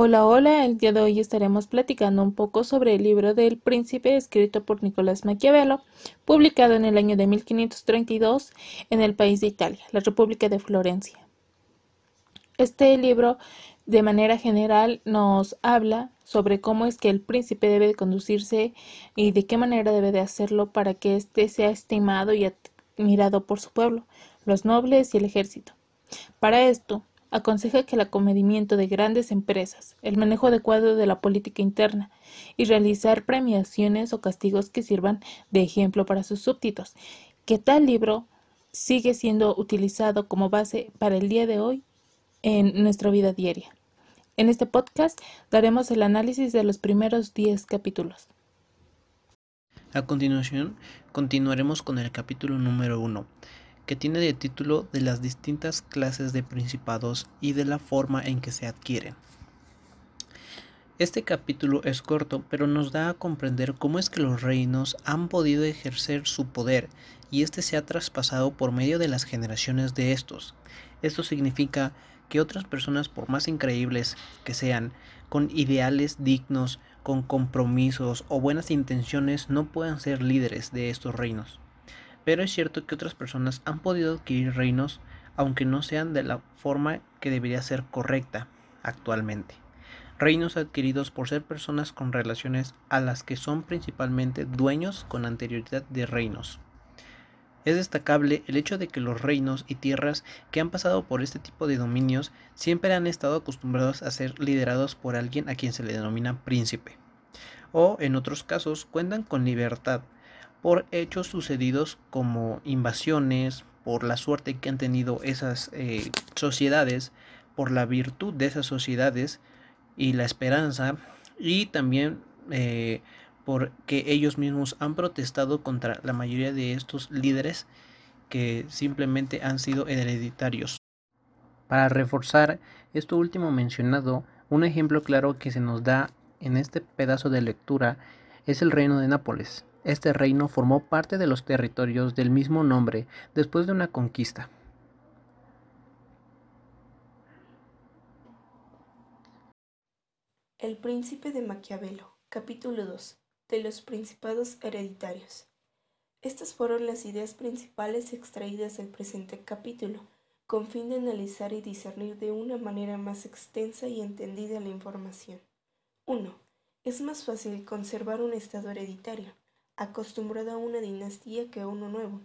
Hola, hola, el día de hoy estaremos platicando un poco sobre el libro del príncipe escrito por Nicolás Maquiavelo, publicado en el año de 1532 en el país de Italia, la República de Florencia. Este libro, de manera general, nos habla sobre cómo es que el príncipe debe de conducirse y de qué manera debe de hacerlo para que éste sea estimado y admirado por su pueblo, los nobles y el ejército. Para esto, aconseja que el acomedimiento de grandes empresas, el manejo adecuado de la política interna y realizar premiaciones o castigos que sirvan de ejemplo para sus súbditos, que tal libro sigue siendo utilizado como base para el día de hoy en nuestra vida diaria. En este podcast daremos el análisis de los primeros 10 capítulos. A continuación, continuaremos con el capítulo número 1 que tiene de título de las distintas clases de principados y de la forma en que se adquieren. Este capítulo es corto, pero nos da a comprender cómo es que los reinos han podido ejercer su poder y este se ha traspasado por medio de las generaciones de estos. Esto significa que otras personas, por más increíbles que sean, con ideales dignos, con compromisos o buenas intenciones, no puedan ser líderes de estos reinos pero es cierto que otras personas han podido adquirir reinos aunque no sean de la forma que debería ser correcta actualmente. Reinos adquiridos por ser personas con relaciones a las que son principalmente dueños con anterioridad de reinos. Es destacable el hecho de que los reinos y tierras que han pasado por este tipo de dominios siempre han estado acostumbrados a ser liderados por alguien a quien se le denomina príncipe. O en otros casos cuentan con libertad por hechos sucedidos como invasiones, por la suerte que han tenido esas eh, sociedades, por la virtud de esas sociedades y la esperanza, y también eh, porque ellos mismos han protestado contra la mayoría de estos líderes que simplemente han sido hereditarios. Para reforzar esto último mencionado, un ejemplo claro que se nos da en este pedazo de lectura es el reino de Nápoles. Este reino formó parte de los territorios del mismo nombre después de una conquista. El príncipe de Maquiavelo, capítulo 2, de los principados hereditarios. Estas fueron las ideas principales extraídas del presente capítulo, con fin de analizar y discernir de una manera más extensa y entendida la información. 1. Es más fácil conservar un estado hereditario acostumbrado a una dinastía que a uno nuevo,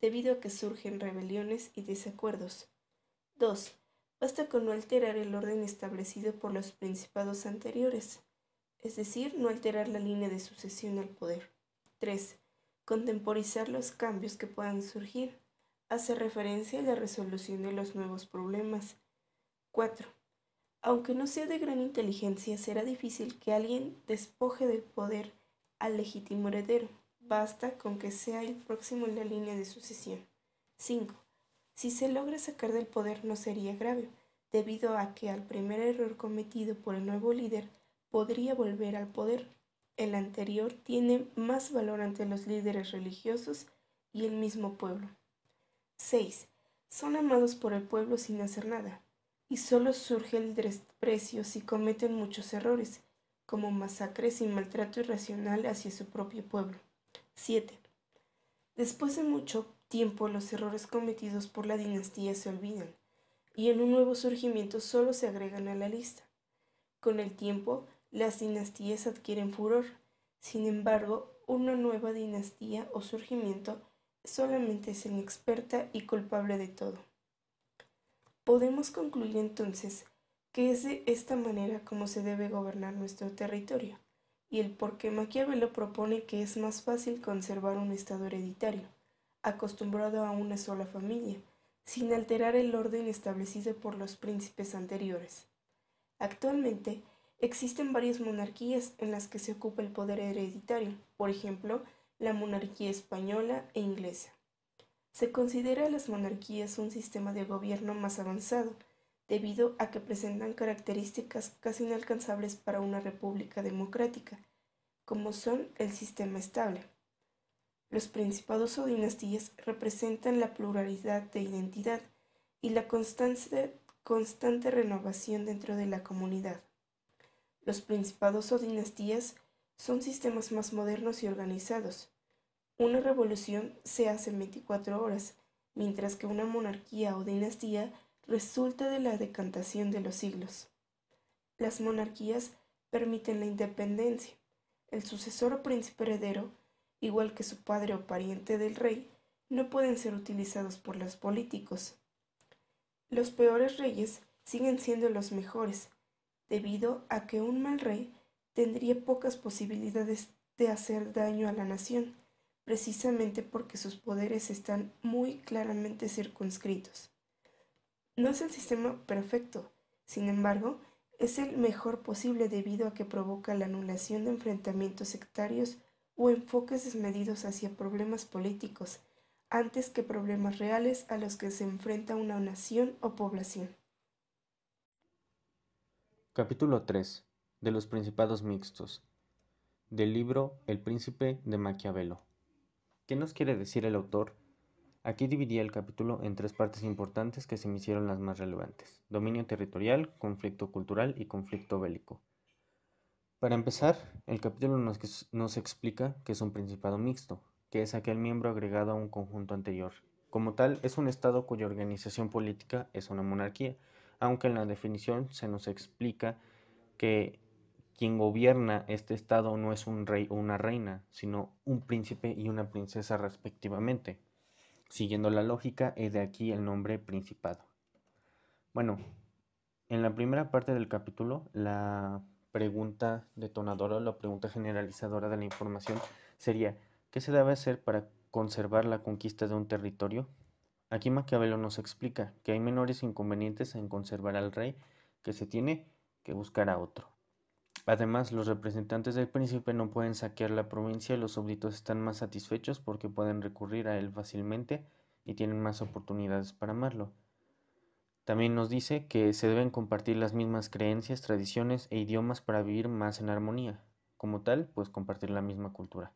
debido a que surgen rebeliones y desacuerdos. 2. Basta con no alterar el orden establecido por los principados anteriores, es decir, no alterar la línea de sucesión al poder. 3. Contemporizar los cambios que puedan surgir. Hace referencia a la resolución de los nuevos problemas. 4. Aunque no sea de gran inteligencia, será difícil que alguien despoje del poder al legítimo heredero. Basta con que sea el próximo en la línea de sucesión. 5. Si se logra sacar del poder no sería grave, debido a que al primer error cometido por el nuevo líder podría volver al poder. El anterior tiene más valor ante los líderes religiosos y el mismo pueblo. 6. Son amados por el pueblo sin hacer nada, y solo surge el desprecio si cometen muchos errores, como masacres y maltrato irracional hacia su propio pueblo. 7. Después de mucho tiempo los errores cometidos por la dinastía se olvidan, y en un nuevo surgimiento solo se agregan a la lista. Con el tiempo, las dinastías adquieren furor. Sin embargo, una nueva dinastía o surgimiento solamente es inexperta y culpable de todo. Podemos concluir entonces que es de esta manera como se debe gobernar nuestro territorio, y el por qué Maquiavelo propone que es más fácil conservar un estado hereditario, acostumbrado a una sola familia, sin alterar el orden establecido por los príncipes anteriores. Actualmente, existen varias monarquías en las que se ocupa el poder hereditario, por ejemplo, la monarquía española e inglesa. Se considera a las monarquías un sistema de gobierno más avanzado, debido a que presentan características casi inalcanzables para una república democrática, como son el sistema estable. Los principados o dinastías representan la pluralidad de identidad y la constante, renovación dentro de la comunidad. Los principados o dinastías son sistemas más modernos y organizados. Una revolución se hace en 24 horas, mientras que una monarquía o dinastía resulta de la decantación de los siglos. Las monarquías permiten la independencia. El sucesor o príncipe heredero, igual que su padre o pariente del rey, no pueden ser utilizados por los políticos. Los peores reyes siguen siendo los mejores, debido a que un mal rey tendría pocas posibilidades de hacer daño a la nación, precisamente porque sus poderes están muy claramente circunscritos. No es el sistema perfecto, sin embargo, es el mejor posible debido a que provoca la anulación de enfrentamientos sectarios o enfoques desmedidos hacia problemas políticos, antes que problemas reales a los que se enfrenta una nación o población. Capítulo 3. De los Principados Mixtos. Del libro El Príncipe de Maquiavelo. ¿Qué nos quiere decir el autor? Aquí dividí el capítulo en tres partes importantes que se me hicieron las más relevantes. Dominio territorial, conflicto cultural y conflicto bélico. Para empezar, el capítulo nos, nos explica que es un principado mixto, que es aquel miembro agregado a un conjunto anterior. Como tal, es un Estado cuya organización política es una monarquía, aunque en la definición se nos explica que quien gobierna este estado no es un rey o una reina, sino un príncipe y una princesa respectivamente. Siguiendo la lógica, es de aquí el nombre principado. Bueno, en la primera parte del capítulo, la pregunta detonadora o la pregunta generalizadora de la información sería, ¿qué se debe hacer para conservar la conquista de un territorio? Aquí Maquiavelo nos explica que hay menores inconvenientes en conservar al rey que se tiene que buscar a otro. Además, los representantes del príncipe no pueden saquear la provincia y los súbditos están más satisfechos porque pueden recurrir a él fácilmente y tienen más oportunidades para amarlo. También nos dice que se deben compartir las mismas creencias, tradiciones e idiomas para vivir más en armonía. Como tal, pues compartir la misma cultura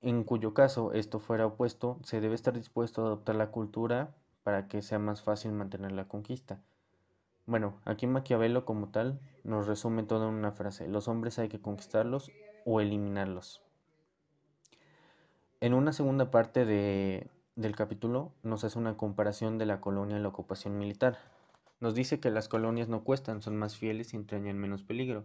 en cuyo caso esto fuera opuesto, se debe estar dispuesto a adoptar la cultura para que sea más fácil mantener la conquista. Bueno, aquí Maquiavelo como tal nos resume todo en una frase, los hombres hay que conquistarlos o eliminarlos. En una segunda parte del capítulo nos hace una comparación de la colonia y la ocupación militar. Nos dice que las colonias no cuestan, son más fieles y entrañan menos peligro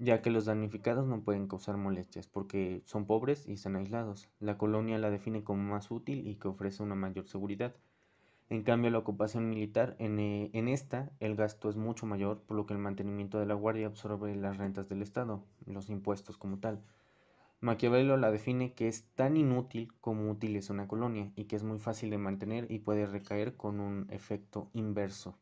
ya que los damnificados no pueden causar molestias porque son pobres y están aislados. La colonia la define como más útil y que ofrece una mayor seguridad. En cambio, la ocupación militar, en, eh, en, esta, el gasto es mucho mayor, por lo que el mantenimiento de la guardia absorbe las rentas del Estado, los impuestos como tal. Maquiavelo la define que es tan inútil como útil es una colonia y que es muy fácil de mantener y puede recaer con un efecto inverso.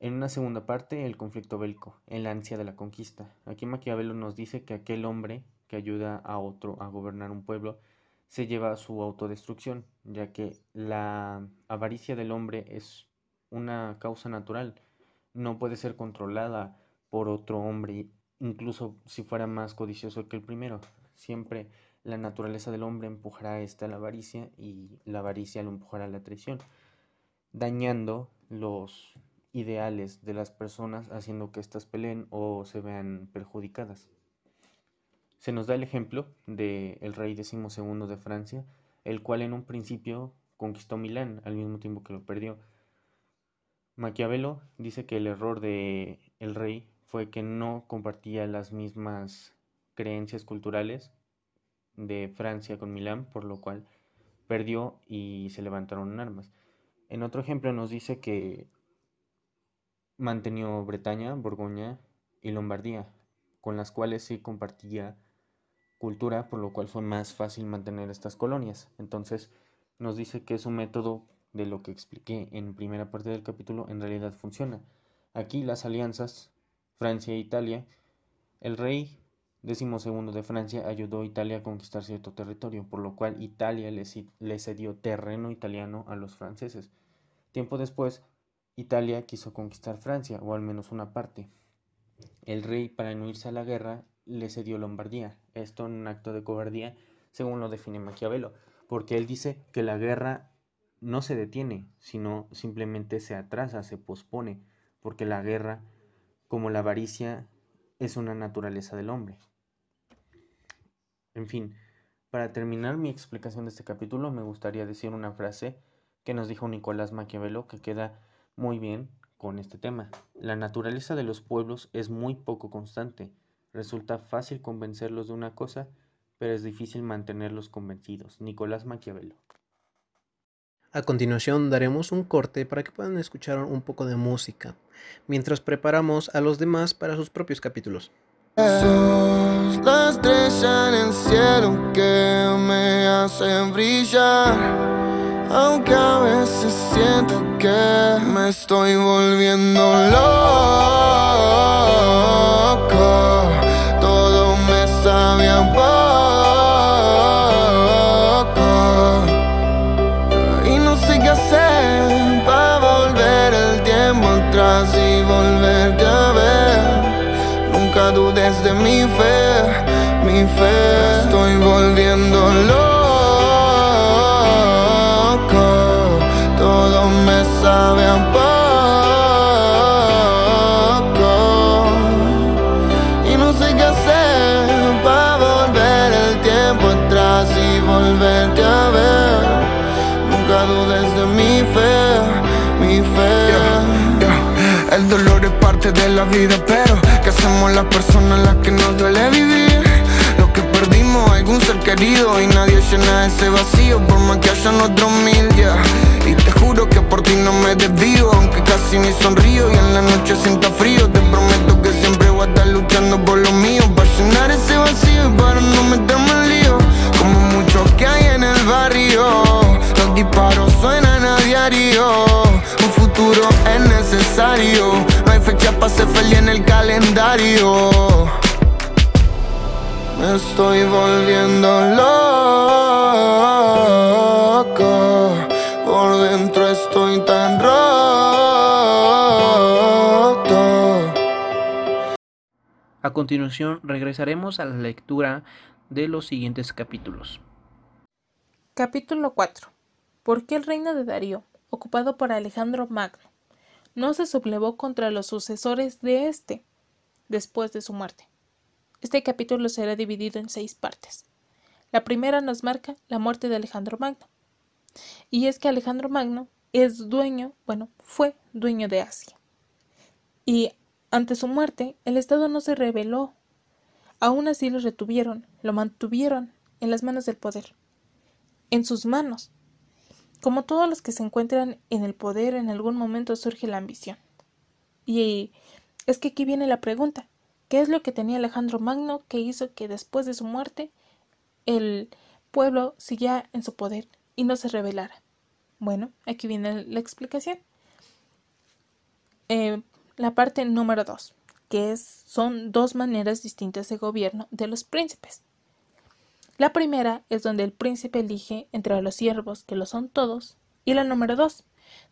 En una segunda parte, el conflicto bélico, el ansia de la conquista. Aquí Maquiavelo nos dice que aquel hombre que ayuda a otro a gobernar un pueblo se lleva a su autodestrucción, ya que la avaricia del hombre es una causa natural, no puede ser controlada por otro hombre, incluso si fuera más codicioso que el primero. Siempre la naturaleza del hombre empujará a esta la avaricia y la avaricia lo empujará a la traición, dañando los ideales de las personas haciendo que éstas peleen o se vean perjudicadas. Se nos da el ejemplo del el rey decimosegundo de Francia, el cual en un principio conquistó Milán al mismo tiempo que lo perdió. Maquiavelo dice que el error de el rey fue que no compartía las mismas creencias culturales de Francia con Milán, por lo cual perdió y se levantaron armas. En otro ejemplo nos dice que mantenió Bretaña, Borgoña y Lombardía, con las cuales sí compartía cultura, por lo cual fue más fácil mantener estas colonias. Entonces nos dice que su método de lo que expliqué en primera parte del capítulo en realidad funciona. Aquí las alianzas Francia e Italia, el rey decimosegundo de Francia ayudó a Italia a conquistar cierto territorio, por lo cual Italia le, le cedió terreno italiano a los franceses. Tiempo después, Italia quiso conquistar Francia, o al menos una parte. El rey, para no irse a la guerra, le cedió Lombardía, esto en un acto de cobardía, según lo define Maquiavelo, porque él dice que la guerra no se detiene, sino simplemente se atrasa, se pospone, porque la guerra como la avaricia es una naturaleza del hombre. En fin, para terminar mi explicación de este capítulo me gustaría decir una frase que nos dijo Nicolás Maquiavelo que queda muy bien con este tema. La naturaleza de los pueblos es muy poco constante. Resulta fácil convencerlos de una cosa, pero es difícil mantenerlos convencidos. Nicolás Maquiavelo. A continuación daremos un corte para que puedan escuchar un poco de música, mientras preparamos a los demás para sus propios capítulos. Sos la estrella en el cielo que me hace brillar. Aunque a veces siento que me estoy volviendo loco. Todo me sabe a poco. Y no sé qué hacer para volver el tiempo atrás y volverte a ver. Nunca dudes de mi fe, mi fe. Estoy volviendo loco. Sabe a poco. Y no sé qué hacer para volver el tiempo atrás y volverte a ver. Nunca dudes de mi fe, mi fe. El dolor es parte de la vida, pero ¿qué hacemos las personas las que nos duele vivir? Lo que perdimos, algún ser querido y nadie llena ese vacío por más que hayan otros mil, yeah. Juro que por ti no me desvío, aunque casi ni sonrío y en la noche sienta frío. Te prometo que siempre voy a estar luchando por lo mío, para llenar ese vacío y para no meterme en lío. Como muchos que hay en el barrio, los disparos suenan a diario. Un futuro es necesario, no hay fecha para ser feliz en el calendario. Me estoy volviendo loco. Por dentro estoy tan roto. A continuación regresaremos a la lectura de los siguientes capítulos. Capítulo 4. ¿Por qué el reino de Darío, ocupado por Alejandro Magno, no se sublevó contra los sucesores de éste después de su muerte? Este capítulo será dividido en seis partes. La primera nos marca la muerte de Alejandro Magno. Y es que Alejandro Magno es dueño, bueno, fue dueño de Asia. Y ante su muerte, el Estado no se rebeló. Aún así lo retuvieron, lo mantuvieron en las manos del poder. En sus manos. Como todos los que se encuentran en el poder, en algún momento surge la ambición. Y es que aquí viene la pregunta. ¿Qué es lo que tenía Alejandro Magno que hizo que después de su muerte el pueblo siguiera en su poder y no se rebelara? Bueno, aquí viene la explicación. Eh, la parte número dos, que es, son dos maneras distintas de gobierno de los príncipes. La primera es donde el príncipe elige entre los siervos, que lo son todos, y la número dos,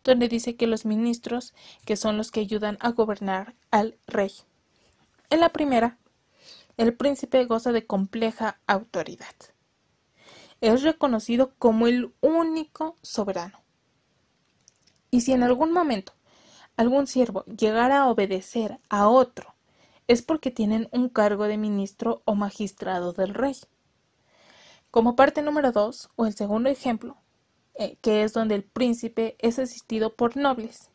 donde dice que los ministros, que son los que ayudan a gobernar al rey. En la primera, el príncipe goza de compleja autoridad. Es reconocido como el único soberano. Y si en algún momento algún siervo llegara a obedecer a otro, es porque tienen un cargo de ministro o magistrado del rey. Como parte número dos, o el segundo ejemplo, eh, que es donde el príncipe es asistido por nobles,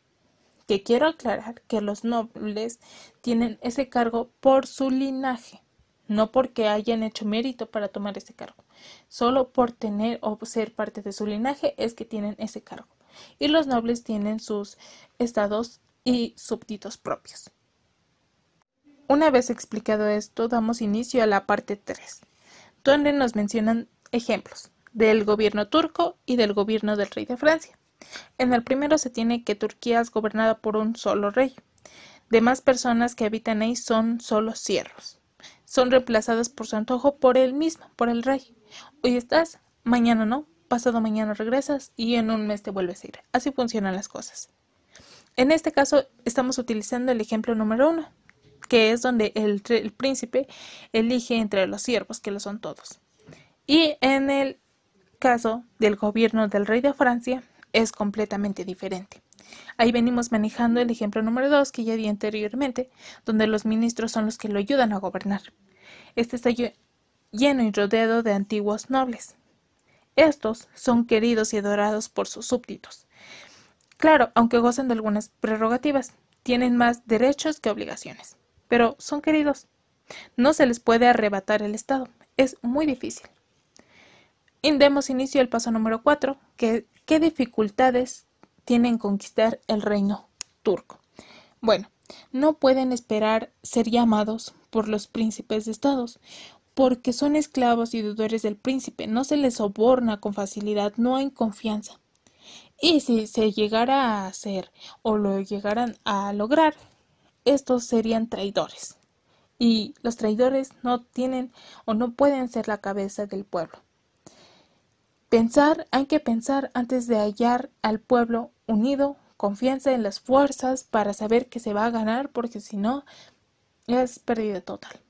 que quiero aclarar que los nobles tienen ese cargo por su linaje, no porque hayan hecho mérito para tomar ese cargo, solo por tener o ser parte de su linaje es que tienen ese cargo. Y los nobles tienen sus estados y súbditos propios. Una vez explicado esto, damos inicio a la parte 3, donde nos mencionan ejemplos del gobierno turco y del gobierno del rey de Francia. En el primero se tiene que Turquía es gobernada por un solo rey. Demás personas que habitan ahí son solo siervos. Son reemplazadas por su antojo por él mismo, por el rey. Hoy estás, mañana no, pasado mañana regresas y en un mes te vuelves a ir. Así funcionan las cosas. En este caso estamos utilizando el ejemplo número uno, que es donde el, príncipe elige entre los siervos, que lo son todos. Y en el caso del gobierno del rey de Francia es completamente diferente. Ahí venimos manejando el ejemplo número dos que ya di anteriormente, donde los ministros son los que lo ayudan a gobernar. Este está lleno y rodeado de antiguos nobles. Estos son queridos y adorados por sus súbditos. Claro, aunque gozan de algunas prerrogativas, tienen más derechos que obligaciones, pero son queridos. No se les puede arrebatar el Estado. Es muy difícil. Demos inicio al paso número 4, que qué dificultades tienen conquistar el reino turco. Bueno, no pueden esperar ser llamados por los príncipes de estados, porque son esclavos y deudores del príncipe, no se les soborna con facilidad, no hay confianza. Y si se llegara a hacer o lo llegaran a lograr, estos serían traidores. Y los traidores no tienen o no pueden ser la cabeza del pueblo. Pensar, hay que pensar antes de hallar al pueblo unido, confianza en las fuerzas para saber que se va a ganar, porque si no, es pérdida total.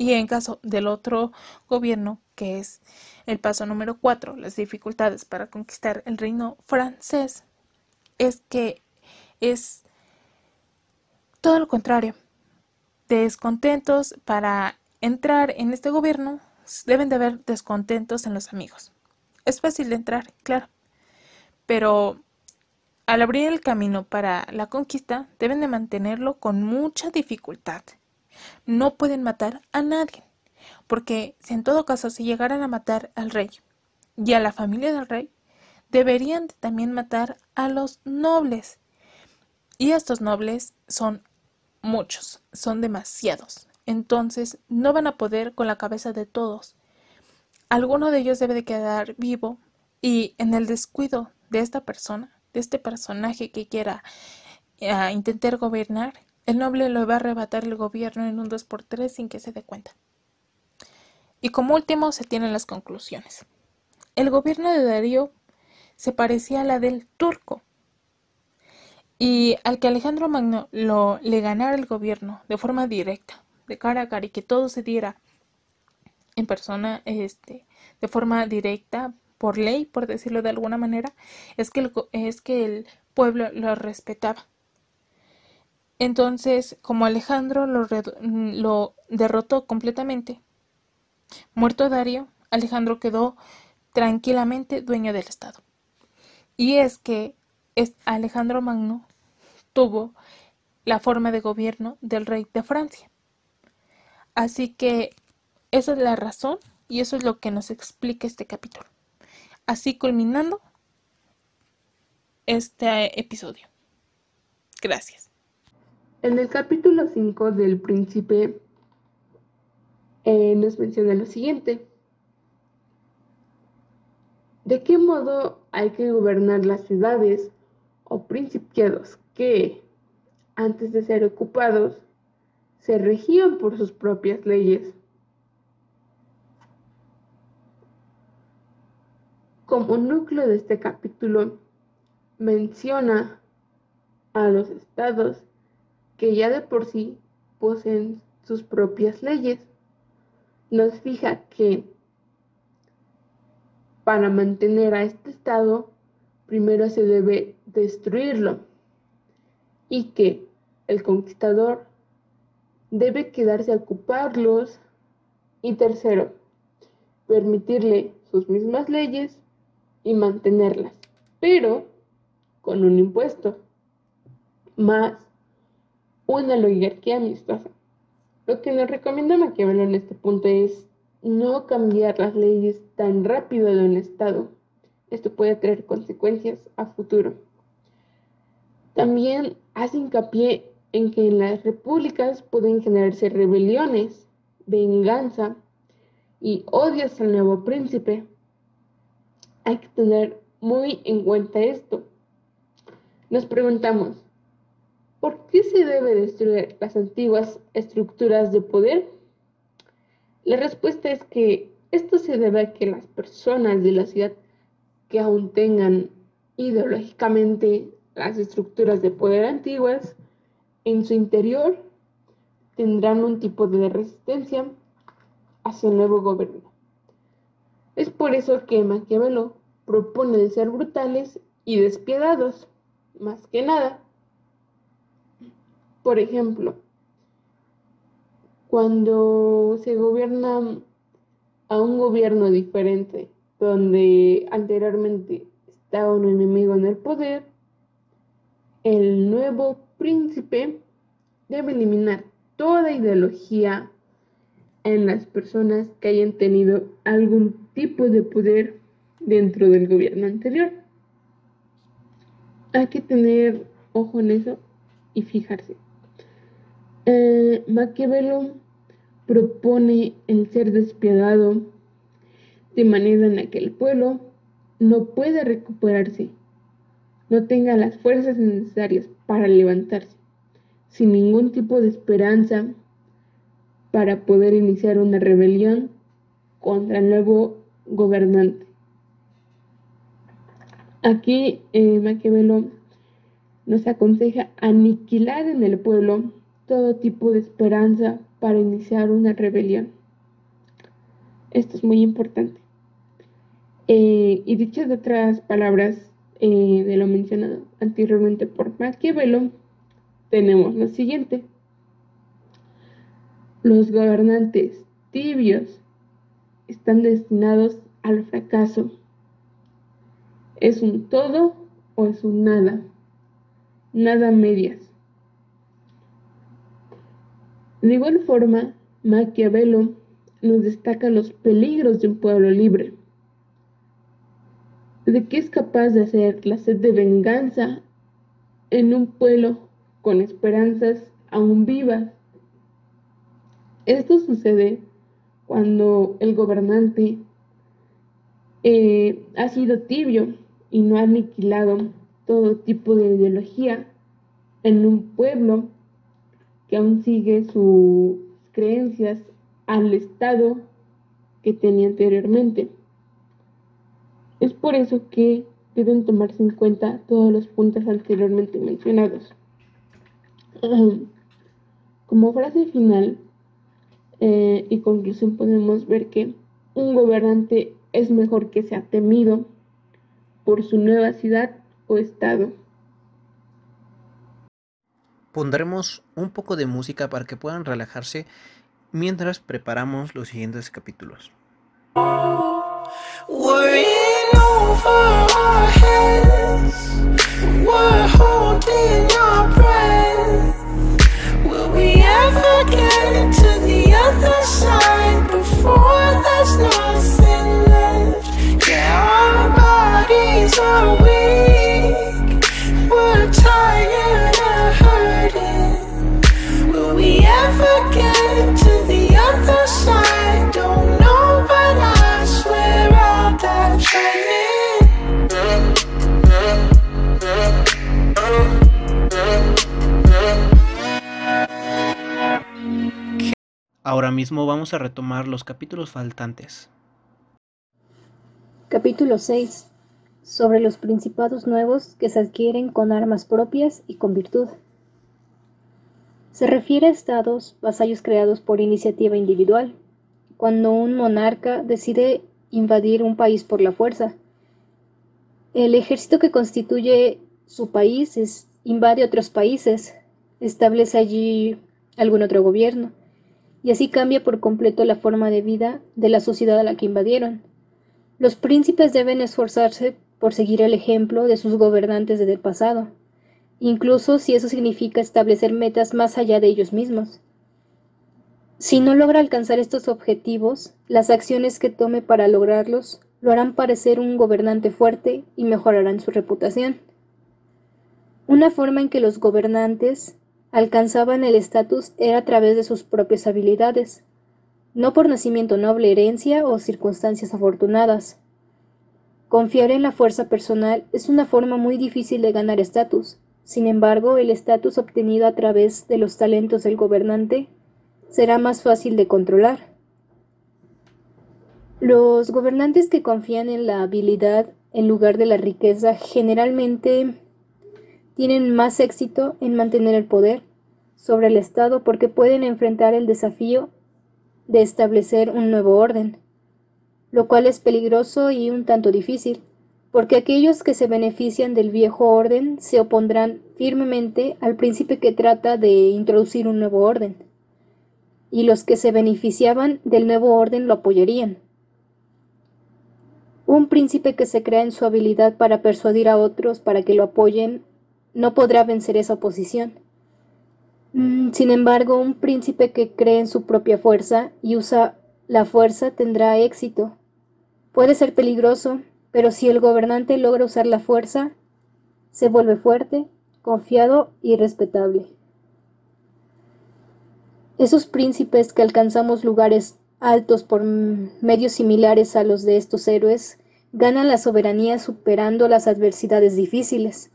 Y en caso del otro gobierno, que es el paso número cuatro, las dificultades para conquistar el reino francés, es que es todo lo contrario. Descontentos para entrar en este gobierno, deben de haber descontentos en los amigos. Es fácil de entrar, claro, pero al abrir el camino para la conquista deben de mantenerlo con mucha dificultad no pueden matar a nadie, porque si en todo caso se llegaran a matar al rey y a la familia del rey, deberían también matar a los nobles. Y estos nobles son muchos, son demasiados. Entonces no van a poder con la cabeza de todos. Alguno de ellos debe de quedar vivo y en el descuido de esta persona, de este personaje que quiera eh, intentar gobernar, el noble lo va a arrebatar el gobierno en un 2x3 sin que se dé cuenta. Y como último se tienen las conclusiones. El gobierno de Darío se parecía a la del turco. Y al que Alejandro Magno lo, le ganara el gobierno de forma directa, de cara a cara, y que todo se diera en persona, este, de forma directa, por ley, por decirlo de alguna manera, es que es que el pueblo lo respetaba. Entonces, como Alejandro lo, derrotó completamente, muerto Darío, Alejandro quedó tranquilamente dueño del Estado. Y es que Alejandro Magno tuvo la forma de gobierno del rey de Francia. Así que esa es la razón y eso es lo que nos explica este capítulo. Así culminando este episodio. Gracias. En el capítulo 5 del príncipe eh, nos menciona lo siguiente. ¿De qué modo hay que gobernar las ciudades o principiados que, antes de ser ocupados, se regían por sus propias leyes? Como núcleo de este capítulo, menciona a los estados que ya de por sí poseen sus propias leyes. Nos fija que para mantener a este estado, primero se debe destruirlo y que el conquistador debe quedarse a ocuparlos y tercero, permitirle sus mismas leyes y mantenerlas, pero con un impuesto más una oligarquía amistosa. Lo que nos recomienda Maquiavelo en este punto es no cambiar las leyes tan rápido de un Estado. Esto puede traer consecuencias a futuro. También hace hincapié en que en las repúblicas pueden generarse rebeliones, venganza y odios al nuevo príncipe. Hay que tener muy en cuenta esto. Nos preguntamos, ¿Por qué se debe destruir las antiguas estructuras de poder? La respuesta es que esto se debe a que las personas de la ciudad que aún tengan ideológicamente las estructuras de poder antiguas, en su interior tendrán un tipo de resistencia hacia el nuevo gobierno. Es por eso que Maquiavelo propone ser brutales y despiadados más que nada. Por ejemplo, cuando se gobierna a un gobierno diferente, donde anteriormente estaba un enemigo en el poder, el nuevo príncipe debe eliminar toda ideología en las personas que hayan tenido algún tipo de poder dentro del gobierno anterior. Hay que tener ojo en eso y fijarse. Eh, Maquiavelo propone el ser despiadado de manera en la que el pueblo no pueda recuperarse, no tenga las fuerzas necesarias para levantarse, sin ningún tipo de esperanza para poder iniciar una rebelión contra el nuevo gobernante. Aquí eh, Maquiavelo nos aconseja aniquilar en el pueblo todo tipo de esperanza para iniciar una rebelión. Esto es muy importante. Eh, y dichas otras palabras eh, de lo mencionado anteriormente por Maquiavelo, tenemos lo siguiente. Los gobernantes tibios están destinados al fracaso. ¿Es un todo o es un nada? Nada medias. De igual forma, Maquiavelo nos destaca los peligros de un pueblo libre. De qué es capaz de hacer la sed de venganza en un pueblo con esperanzas aún vivas esto sucede cuando el gobernante eh, ha sido tibio y no ha aniquilado todo tipo de ideología en un pueblo que aún sigue sus creencias al estado que tenía anteriormente. Es por eso que deben tomarse en cuenta todos los puntos anteriormente mencionados. Como frase final, eh, y conclusión podemos ver que un gobernante es mejor que sea temido por su nueva ciudad o estado. Pondremos un poco de música para que puedan relajarse mientras preparamos los siguientes capítulos. other side Ahora mismo vamos a retomar los capítulos faltantes. Capítulo 6. Sobre los principados nuevos que se adquieren con armas propias y con virtud. Se refiere a estados, vasallos creados por iniciativa individual, cuando un monarca decide invadir un país por la fuerza. El ejército que constituye su país es, invade otros países, establece allí algún otro gobierno y así cambia por completo la forma de vida de la sociedad a la que invadieron. Los príncipes deben esforzarse por seguir el ejemplo de sus gobernantes desde el pasado, incluso si eso significa establecer metas más allá de ellos mismos. Si no logra alcanzar estos objetivos, las acciones que tome para lograrlos lo harán parecer un gobernante fuerte y mejorarán su reputación. Una forma en que los gobernantes alcanzaban el estatus era a través de sus propias habilidades, no por nacimiento noble, herencia o circunstancias afortunadas. Confiar en la fuerza personal es una forma muy difícil de ganar estatus. Sin embargo, el estatus obtenido a través de los talentos del gobernante será más fácil de controlar. Los gobernantes que confían en la habilidad en lugar de la riqueza generalmente tienen más éxito en mantener el poder sobre el Estado porque pueden enfrentar el desafío de establecer un nuevo orden, lo cual es peligroso y un tanto difícil, porque aquellos que se benefician del viejo orden se opondrán firmemente al príncipe que trata de introducir un nuevo orden, y los que se beneficiaban del nuevo orden lo apoyarían. Un príncipe que se crea en su habilidad para persuadir a otros para que lo apoyen no podrá vencer esa oposición. Mm, sin embargo, un príncipe que cree en su propia fuerza y usa la fuerza tendrá éxito. Puede ser peligroso, pero si el gobernante logra usar la fuerza, se vuelve fuerte, confiado y respetable. Esos príncipes que alcanzamos lugares altos por medios similares a los de estos héroes ganan la soberanía superando las adversidades difíciles,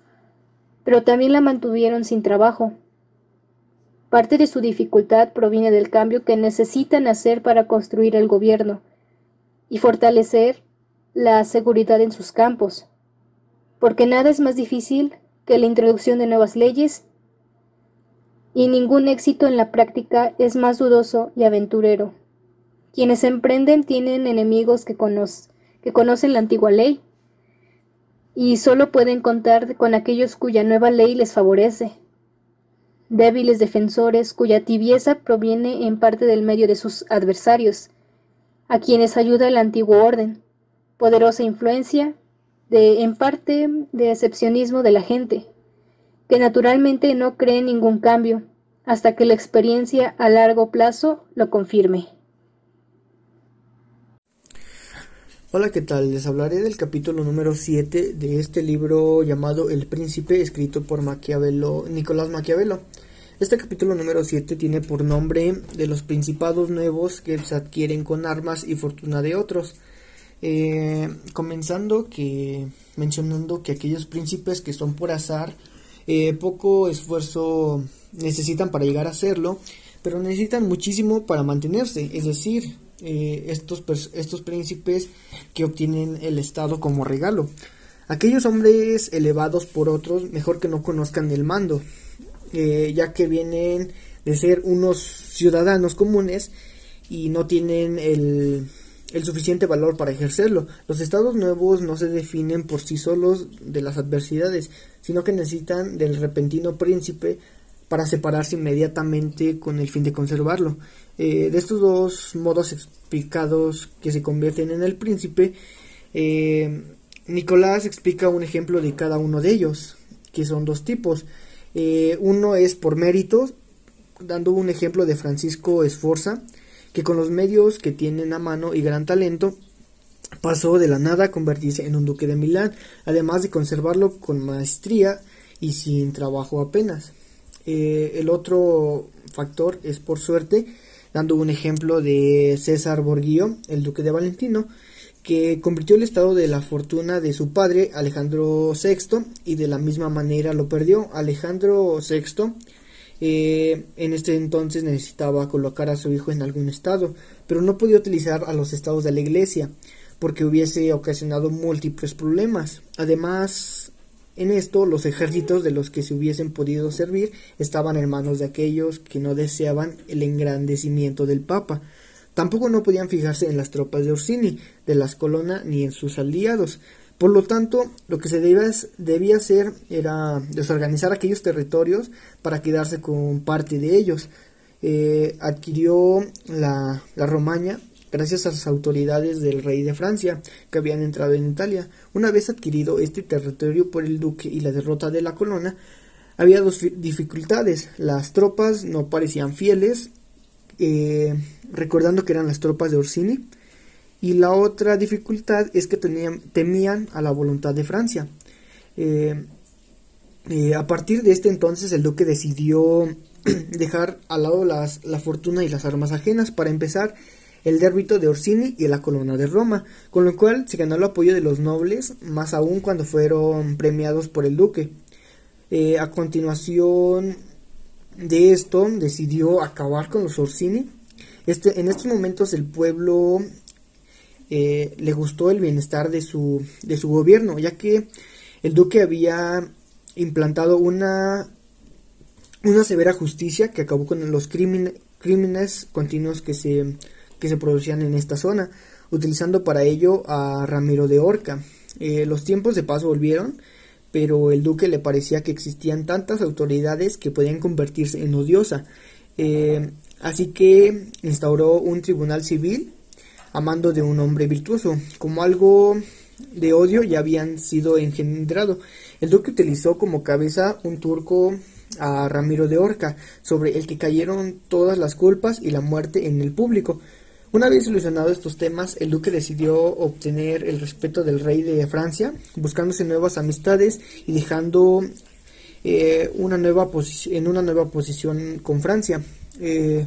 pero también la mantuvieron sin trabajo. Parte de su dificultad proviene del cambio que necesitan hacer para construir el gobierno y fortalecer la seguridad en sus campos, porque nada es más difícil que la introducción de nuevas leyes y ningún éxito en la práctica es más dudoso y aventurero. Quienes emprenden tienen enemigos que, que conocen la antigua ley y solo pueden contar con aquellos cuya nueva ley les favorece. Débiles defensores cuya tibieza proviene en parte del medio de sus adversarios, a quienes ayuda el antiguo orden poderosa influencia, de, en parte de excepcionismo de la gente, que naturalmente no cree en ningún cambio, hasta que la experiencia a largo plazo lo confirme. Hola, ¿qué tal? Les hablaré del capítulo número 7 de este libro llamado El Príncipe, escrito por Maquiavelo, Nicolás Maquiavelo. Este capítulo número 7 tiene por nombre de los principados nuevos que se adquieren con armas y fortuna de otros. Eh, comenzando que mencionando que aquellos príncipes que son por azar eh, poco esfuerzo necesitan para llegar a hacerlo pero necesitan muchísimo para mantenerse. Es decir eh, estos estos príncipes que obtienen el estado como regalo. Aquellos hombres elevados por otros mejor que no conozcan el mando ya que vienen de ser unos ciudadanos comunes y no tienen el el suficiente valor para ejercerlo. Los estados nuevos no se definen por sí solos de las adversidades, sino que necesitan del repentino príncipe para separarse inmediatamente con el fin de conservarlo. Eh, de estos dos modos explicados que se convierten en el príncipe, eh, Nicolás explica un ejemplo de cada uno de ellos, que son dos tipos. Eh, uno es por mérito, dando un ejemplo de Francisco Esforza, que con los medios que tienen a mano y gran talento pasó de la nada a convertirse en un duque de Milán, además de conservarlo con maestría y sin trabajo apenas. Eh, el otro factor es por suerte, dando un ejemplo de César Borghio, el duque de Valentino, que convirtió el estado de la fortuna de su padre Alejandro VI y de la misma manera lo perdió. Alejandro VI eh, en este entonces necesitaba colocar a su hijo en algún estado, pero no podía utilizar a los estados de la iglesia porque hubiese ocasionado múltiples problemas. Además, en esto los ejércitos de los que se hubiesen podido servir estaban en manos de aquellos que no deseaban el engrandecimiento del Papa. Tampoco no podían fijarse en las tropas de Orsini, de las Colonna ni en sus aliados, por lo tanto, lo que se debía, debía hacer era desorganizar aquellos territorios para quedarse con parte de ellos. Eh, adquirió la, la Romaña gracias a las autoridades del rey de Francia que habían entrado en Italia. Una vez adquirido este territorio por el duque y la derrota de la colona, había dos dificultades. Las tropas no parecían fieles, eh, recordando que eran las tropas de Orsini, y la otra dificultad es que tenían, temían a la voluntad de Francia. Eh, eh, a partir de este entonces el duque decidió dejar al lado las, la fortuna y las armas ajenas para empezar el dérbito de Orsini y la colonna de Roma, con lo cual se ganó el apoyo de los nobles, más aún cuando fueron premiados por el duque. Eh, a continuación de esto decidió acabar con los Orsini. Este, en estos momentos el pueblo eh, le gustó el bienestar de su, de su gobierno, ya que el duque había implantado una, una severa justicia que acabó con los crímenes continuos que se, que se producían en esta zona, utilizando para ello a Ramiro de Orca, Eh, los tiempos de paz volvieron, pero el duque le parecía que existían tantas autoridades que podían convertirse en odiosa. Eh, así que instauró un tribunal civil a mando de un hombre virtuoso, como algo de odio ya habían sido engendrado. El duque utilizó como cabeza un turco a Ramiro de Orca, sobre el que cayeron todas las culpas y la muerte en el público. Una vez solucionado estos temas, el duque decidió obtener el respeto del rey de Francia, buscándose nuevas amistades y dejando eh, una nueva en una nueva posición con Francia. Eh,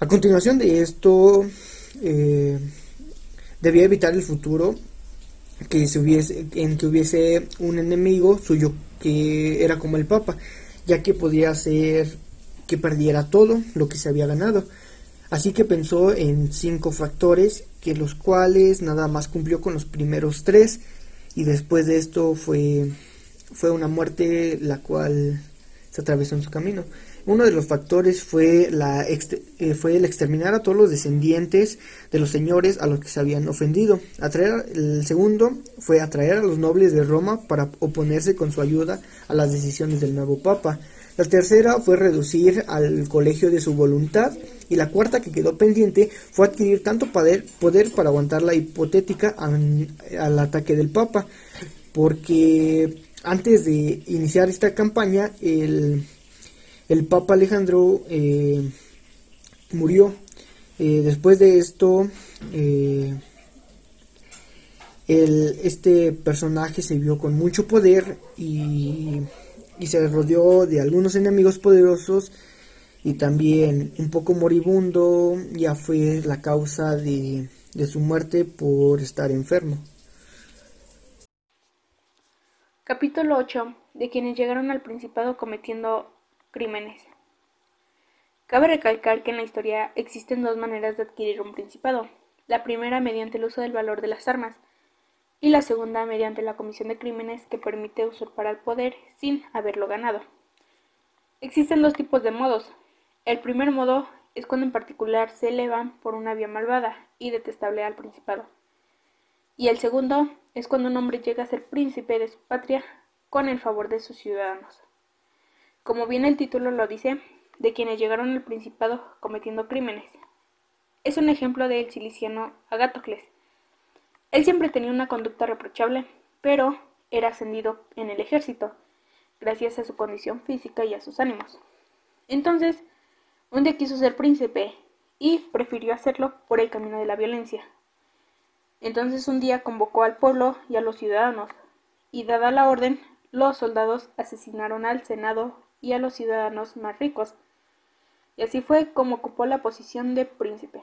a continuación de esto, eh, debía evitar el futuro que se hubiese, en que hubiese un enemigo suyo que era como el Papa, ya que podía hacer que perdiera todo lo que se había ganado. Así que pensó en cinco factores, que los cuales nada más cumplió con los primeros tres, y después de esto fue, fue una muerte la cual se atravesó en su camino. Uno de los factores fue, la eh, fue el exterminar a todos los descendientes de los señores a los que se habían ofendido. Atraer, el segundo fue atraer a los nobles de Roma para oponerse con su ayuda a las decisiones del nuevo papa. La tercera fue reducir al colegio de su voluntad y la cuarta que quedó pendiente fue adquirir tanto poder, poder para aguantar la hipotética al ataque del Papa, porque antes de iniciar esta campaña el, el Papa Alejandro eh, murió. Eh, después de esto, eh, el, este personaje se vio con mucho poder y se rodeó de algunos enemigos poderosos y también un poco moribundo ya fue la causa de, de su muerte por estar enfermo. Capítulo 8. De quienes llegaron al Principado cometiendo crímenes. Cabe recalcar que en la historia existen dos maneras de adquirir un principado. La primera mediante el uso del valor de las armas, y la segunda mediante la comisión de crímenes que permite usurpar al poder sin haberlo ganado. Existen dos tipos de modos. El primer modo es cuando en particular se elevan por una vía malvada y detestable al principado. Y el segundo es cuando un hombre llega a ser príncipe de su patria con el favor de sus ciudadanos. Como bien el título lo dice, de quienes llegaron al principado cometiendo crímenes. Es un ejemplo del ciliciano Agatocles, él siempre tenía una conducta reprochable, pero era ascendido en el ejército, gracias a su condición física y a sus ánimos. Entonces, un día quiso ser príncipe y prefirió hacerlo por el camino de la violencia. Entonces un día convocó al pueblo y a los ciudadanos, y dada la orden, los soldados asesinaron al Senado y a los ciudadanos más ricos, y así fue como ocupó la posición de príncipe.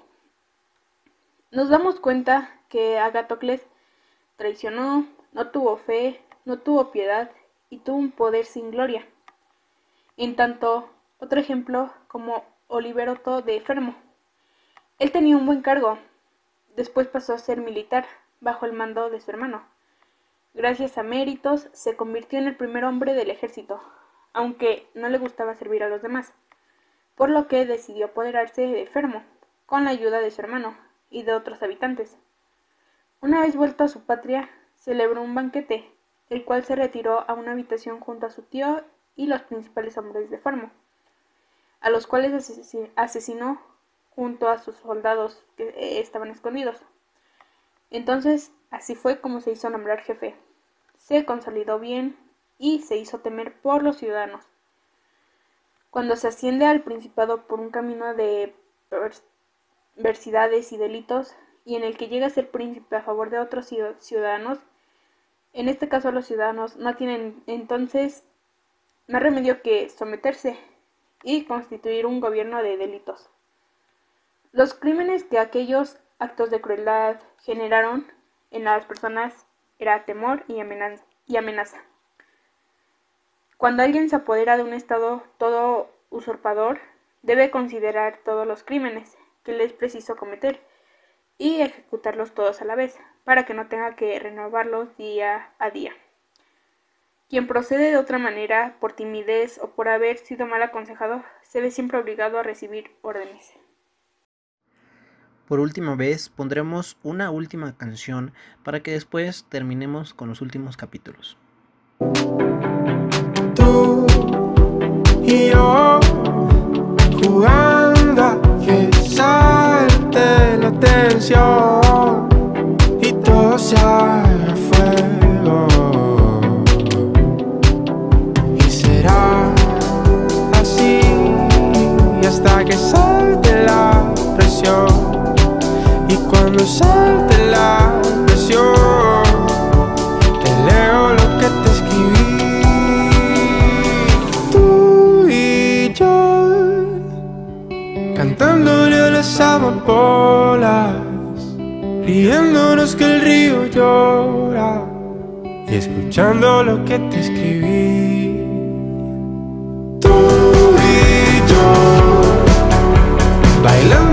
Nos damos cuenta que Agatocles traicionó, no tuvo fe, no tuvo piedad y tuvo un poder sin gloria. En tanto, otro ejemplo como Oliveroto de Fermo. Él tenía un buen cargo, después pasó a ser militar bajo el mando de su hermano. Gracias a méritos se convirtió en el primer hombre del ejército, aunque no le gustaba servir a los demás, por lo que decidió apoderarse de Fermo, con la ayuda de su hermano, y de otros habitantes. Una vez vuelto a su patria, celebró un banquete, el cual se retiró a una habitación junto a su tío y los principales hombres de Fermo, a los cuales asesinó junto a sus soldados que eh, estaban escondidos. Entonces, así fue como se hizo nombrar jefe. Se consolidó bien y se hizo temer por los ciudadanos. Cuando se asciende al principado por un camino de versidades y delitos, y en el que llega a ser príncipe a favor de otros ciudadanos, en este caso los ciudadanos no tienen entonces más remedio que someterse y constituir un gobierno de delitos. Los crímenes que aquellos actos de crueldad generaron en las personas era temor y amenaza. Cuando alguien se apodera de un estado todo usurpador, debe considerar todos los crímenes, que le es preciso cometer y ejecutarlos todos a la vez, para que no tenga que renovarlos día a día. Quien procede de otra manera, por timidez o por haber sido mal aconsejado, se ve siempre obligado a recibir órdenes. Por última vez pondremos una última canción para que después terminemos con los últimos capítulos. Y yo jugando a que salte la tensión cantándole a las amapolas, riéndonos que el río llora y escuchando lo que te escribí. Tú y yo, bailando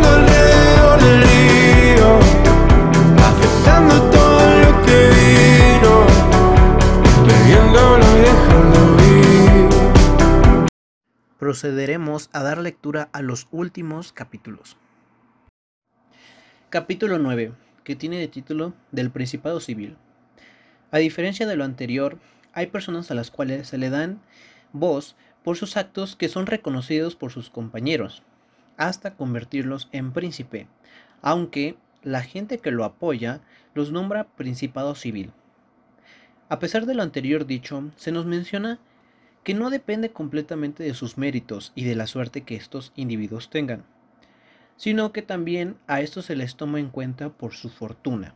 Procederemos a dar lectura a los últimos capítulos. Capítulo 9, que tiene de título Del Principado Civil. A diferencia de lo anterior, hay personas a las cuales se le dan voz por sus actos que son reconocidos por sus compañeros, hasta convertirlos en príncipe, aunque la gente que lo apoya los nombra Principado Civil. A pesar de lo anterior dicho, se nos menciona que no depende completamente de sus méritos y de la suerte que estos individuos tengan, sino que también a estos se les toma en cuenta por su fortuna.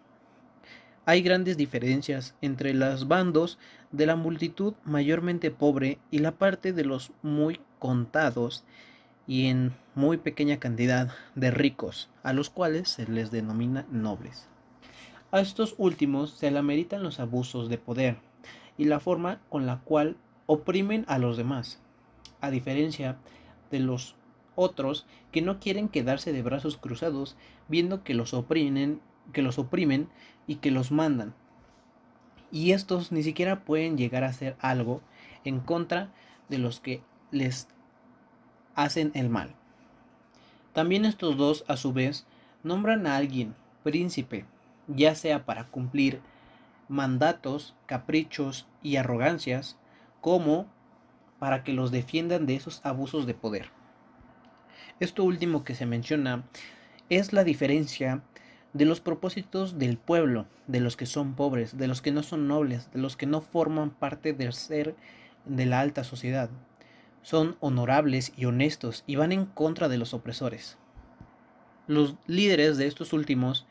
Hay grandes diferencias entre los bandos de la multitud mayormente pobre y la parte de los muy contados y en muy pequeña cantidad de ricos, a los cuales se les denomina nobles. A estos últimos se le ameritan los abusos de poder y la forma con la cual oprimen a los demás, a diferencia de los otros que no quieren quedarse de brazos cruzados viendo que los oprimen, que los oprimen y que los mandan. Y estos ni siquiera pueden llegar a hacer algo en contra de los que les hacen el mal. También estos dos, a su vez, nombran a alguien príncipe, ya sea para cumplir mandatos, caprichos y arrogancias, como para que los defiendan de esos abusos de poder. Esto último que se menciona es la diferencia de los propósitos del pueblo, de los que son pobres, de los que no son nobles, de los que no forman parte del ser de la alta sociedad. Son honorables y honestos y van en contra de los opresores. Los líderes de estos últimos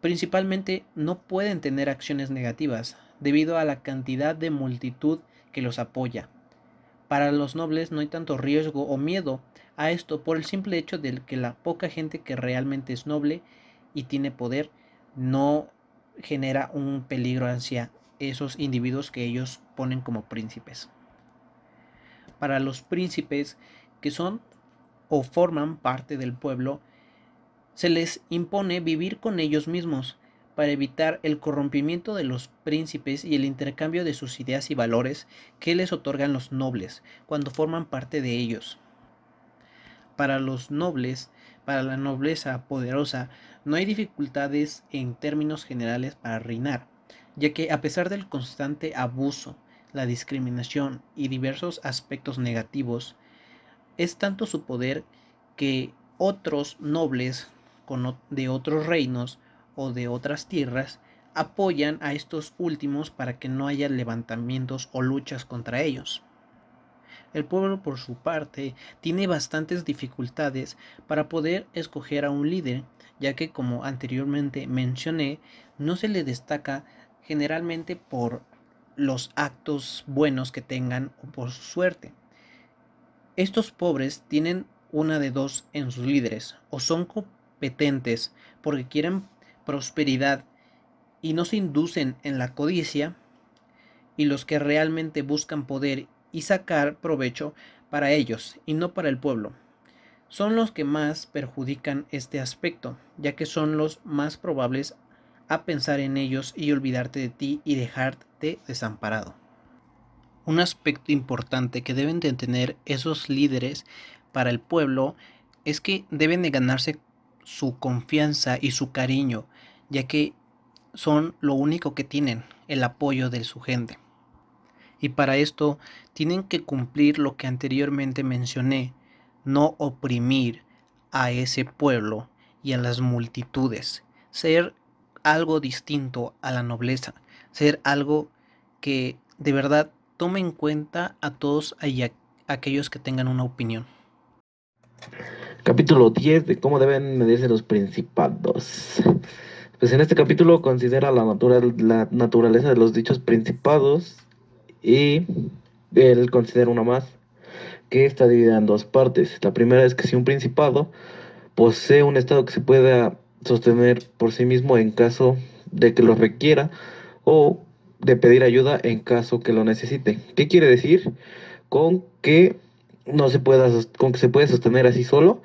principalmente no pueden tener acciones negativas debido a la cantidad de multitud que los apoya. Para los nobles no hay tanto riesgo o miedo a esto por el simple hecho de que la poca gente que realmente es noble y tiene poder no genera un peligro hacia esos individuos que ellos ponen como príncipes. Para los príncipes que son o forman parte del pueblo, se les impone vivir con ellos mismos para evitar el corrompimiento de los príncipes y el intercambio de sus ideas y valores que les otorgan los nobles cuando forman parte de ellos. Para los nobles, para la nobleza poderosa, no hay dificultades en términos generales para reinar, ya que a pesar del constante abuso, la discriminación y diversos aspectos negativos, es tanto su poder que otros nobles de otros reinos o de otras tierras apoyan a estos últimos para que no haya levantamientos o luchas contra ellos. El pueblo, por su parte, tiene bastantes dificultades para poder escoger a un líder, ya que, como anteriormente mencioné, no se le destaca generalmente por los actos buenos que tengan o por su suerte. Estos pobres tienen una de dos en sus líderes, o son competentes porque quieren prosperidad y no se inducen en la codicia, y los que realmente buscan poder y sacar provecho para ellos y no para el pueblo. Son los que más perjudican este aspecto, ya que son los más probables a pensar en ellos y olvidarte de ti y dejarte desamparado. Un aspecto importante que deben de tener esos líderes para el pueblo es que deben de ganarse su confianza y su cariño, ya que son lo único que tienen, el apoyo de su gente. Y para esto tienen que cumplir lo que anteriormente mencioné, no oprimir a ese pueblo y a las multitudes, ser algo distinto a la nobleza, ser algo que de verdad tome en cuenta a todos aquellos que tengan una opinión. Capítulo 10 de cómo deben medirse los principados. Pues en este capítulo considera la, naturaleza de los dichos principados y él considera una más que está dividida en dos partes. La primera es que si un principado posee un estado que se pueda sostener por sí mismo en caso de que lo requiera o de pedir ayuda en caso que lo necesite. ¿Qué quiere decir? Con que no se pueda con que se puede sostener así solo,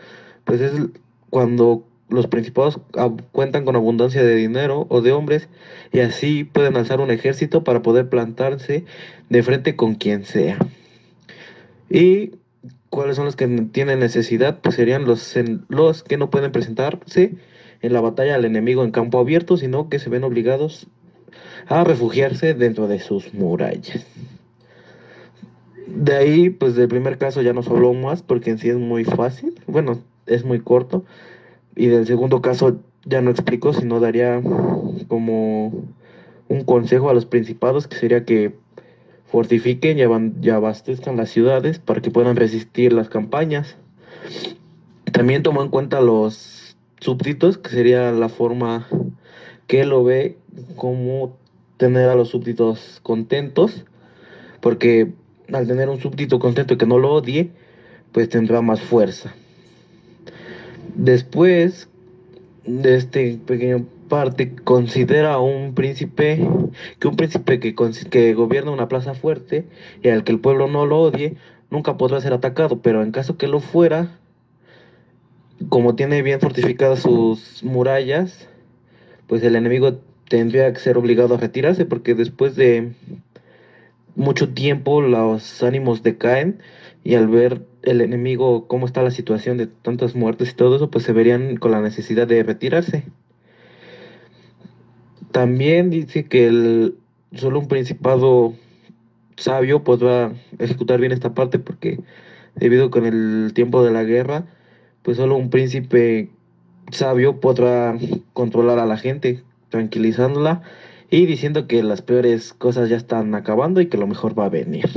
pues es cuando los principados cuentan con abundancia de dinero o de hombres y así pueden alzar un ejército para poder plantarse de frente con quien sea. Y cuáles son los que tienen necesidad, pues serían los, los que no pueden presentarse en la batalla al enemigo en campo abierto, sino que se ven obligados a refugiarse dentro de sus murallas. De ahí, pues del primer caso ya nos habló más porque en sí es muy fácil, bueno, es muy corto. Y del segundo caso ya no explico, sino daría como un consejo a los principados que sería que fortifiquen y, abastezcan las ciudades para que puedan resistir las campañas. También tomó en cuenta los súbditos, que sería la forma que lo ve como tener a los súbditos contentos, porque al tener un súbdito contento que no lo odie, pues tendrá más fuerza. Después de este pequeño parte, considera a un príncipe, que un príncipe que, que gobierna una plaza fuerte y al que el pueblo no lo odie, nunca podrá ser atacado, pero en caso que lo fuera, como tiene bien fortificadas sus murallas, pues el enemigo tendría que ser obligado a retirarse porque después de mucho tiempo los ánimos decaen y al ver el enemigo cómo está la situación de tantas muertes y todo eso, pues se verían con la necesidad de retirarse. También dice que el, solo un principado sabio podrá ejecutar bien esta parte porque debido con el tiempo de la guerra, pues solo un príncipe sabio podrá controlar a la gente, tranquilizándola y diciendo que las peores cosas ya están acabando y que lo mejor va a venir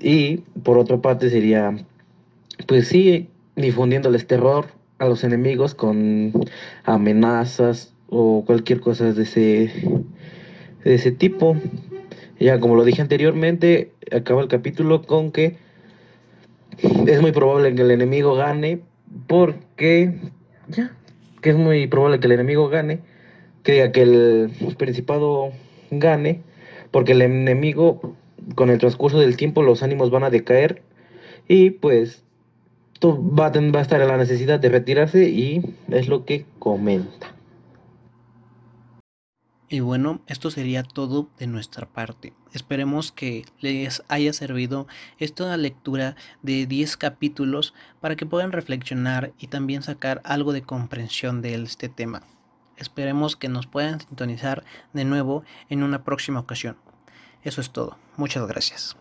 y por otra parte sería, pues sí, difundiéndoles terror a los enemigos con amenazas o cualquier cosa de ese, de ese tipo. Ya como lo dije anteriormente, acaba el capítulo con que es muy probable que el enemigo gane porque ya que es muy probable que el enemigo gane, que que el principado gane, porque el enemigo con el transcurso del tiempo los ánimos van a decaer y pues va, va a estar en la necesidad de retirarse y es lo que comenta. Y bueno, esto sería todo de nuestra parte. Esperemos que les haya servido esta lectura de 10 capítulos para que puedan reflexionar y también sacar algo de comprensión de este tema. Esperemos que nos puedan sintonizar de nuevo en una próxima ocasión. Eso es todo. Muchas gracias.